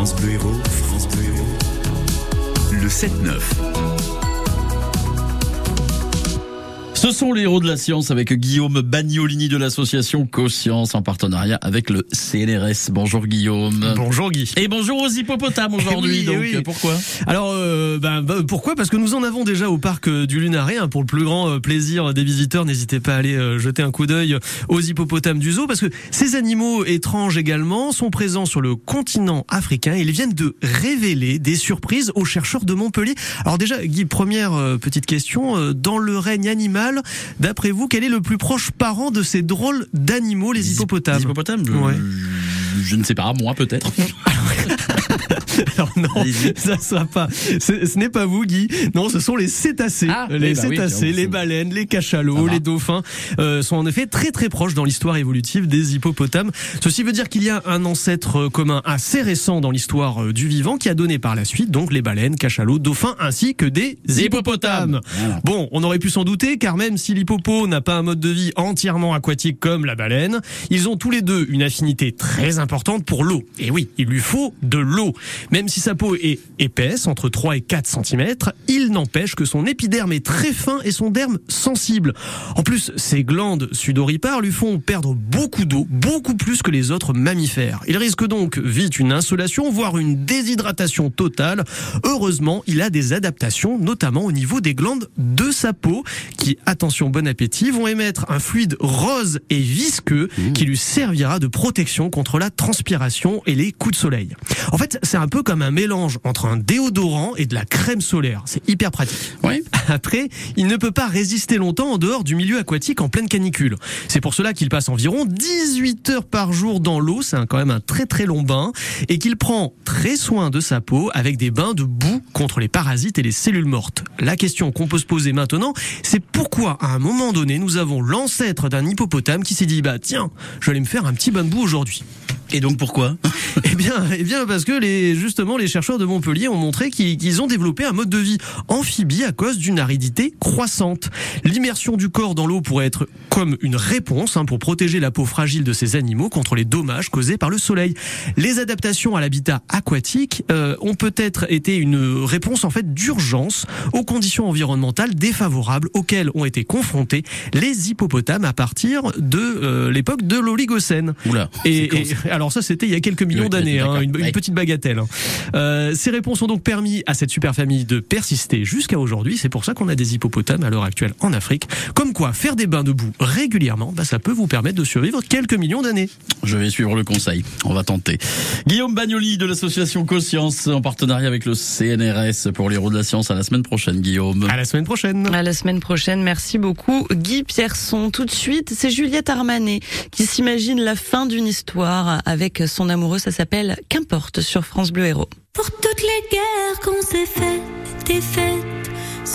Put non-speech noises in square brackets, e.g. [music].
France Bleu Héros, France Bleu Héros. Le 7-9. Ce sont les héros de la science avec Guillaume Bagnolini de l'association Co-Science en partenariat avec le CNRS. Bonjour Guillaume. Bonjour Guy. Et bonjour aux hippopotames aujourd'hui. Oui, donc oui. pourquoi? Alors, euh, ben, bah, pourquoi? Parce que nous en avons déjà au parc euh, du Lunaret. hein, pour le plus grand euh, plaisir des visiteurs, n'hésitez pas à aller euh, jeter un coup d'œil aux hippopotames du zoo, parce que ces animaux étranges également sont présents sur le continent africain. Ils viennent de révéler des surprises aux chercheurs de Montpellier. Alors déjà, Guy, première petite question. Dans le règne animal, d'après vous, quel est le plus proche parent de ces drôles d'animaux, les hippopotames Les hippopotames? je, Ouais. je ne sais pas, moi peut-être. [laughs] [laughs] Alors non, ça sera pas. Ce, n'est pas vous, Guy. Non, ce sont les cétacés. Ah, les oui, bah cétacés, les baleines, les cachalots, les dauphins euh, sont en effet très très proches dans l'histoire évolutive des hippopotames. Ceci veut dire qu'il y a un ancêtre euh, commun assez récent dans l'histoire euh, du vivant qui a donné par la suite donc les baleines, cachalots, dauphins ainsi que des hippopotames. Voilà. Bon, on aurait pu s'en douter, car même si l'hippopo n'a pas un mode de vie entièrement aquatique comme la baleine, ils ont tous les deux une affinité très importante pour l'eau. Et oui, il lui faut de l'eau. Même si sa peau est épaisse, entre 3 et 4 cm, il n'empêche que son épiderme est très fin et son derme sensible. En plus, ses glandes sudoripares lui font perdre beaucoup d'eau, beaucoup plus que les autres mammifères. Il risque donc vite une insolation, voire une déshydratation totale. Heureusement, il a des adaptations, notamment au niveau des glandes de sa peau, qui, attention, bon appétit, vont émettre un fluide rose et visqueux qui lui servira de protection contre la transpiration et les coups de soleil. En fait, c'est un peu comme un mélange entre un déodorant et de la crème solaire. C'est hyper pratique. Oui. [laughs] Après, il ne peut pas résister longtemps en dehors du milieu aquatique en pleine canicule. C'est pour cela qu'il passe environ 18 heures par jour dans l'eau, c'est quand même un très très long bain, et qu'il prend très soin de sa peau avec des bains de boue contre les parasites et les cellules mortes. La question qu'on peut se poser maintenant, c'est pourquoi à un moment donné nous avons l'ancêtre d'un hippopotame qui s'est dit bah tiens, je vais aller me faire un petit bain de boue aujourd'hui. Et donc pourquoi [laughs] Eh bien, eh bien, parce que les, justement, les chercheurs de Montpellier ont montré qu'ils ont développé un mode de vie amphibie à cause d'une aridité croissante. L'immersion du corps dans l'eau pourrait être comme une réponse hein, pour protéger la peau fragile de ces animaux contre les dommages causés par le soleil. Les adaptations à l'habitat aquatique euh, ont peut-être été une réponse en fait d'urgence aux conditions environnementales défavorables auxquelles ont été confrontés les hippopotames à partir de euh, l'époque de l'Oligocène. Oula. Et- alors ça, c'était il y a quelques millions Oui, d'années, hein, une, petite bagatelle. hein. Euh, ces réponses ont donc permis à cette super famille de persister jusqu'à aujourd'hui. C'est pour ça qu'on a des hippopotames à l'heure actuelle en Afrique. Comme quoi, faire des bains de boue régulièrement, bah, ça peut vous permettre de survivre quelques millions d'années. Je vais suivre le conseil. On va tenter. Guillaume Bagnoli de l'association Co-Science en partenariat avec le CNRS pour les héros de la science. À la semaine prochaine, Guillaume. À la semaine prochaine. À la semaine prochaine. Merci beaucoup, Guy Pierson. Tout de suite, c'est Juliette Armanet qui s'imagine la fin d'une histoire avec son amoureux. Ça s'appelle Qu'importe sur France Bleu Héros. Pour toutes les guerres qu'on s'est faites, des fêtes,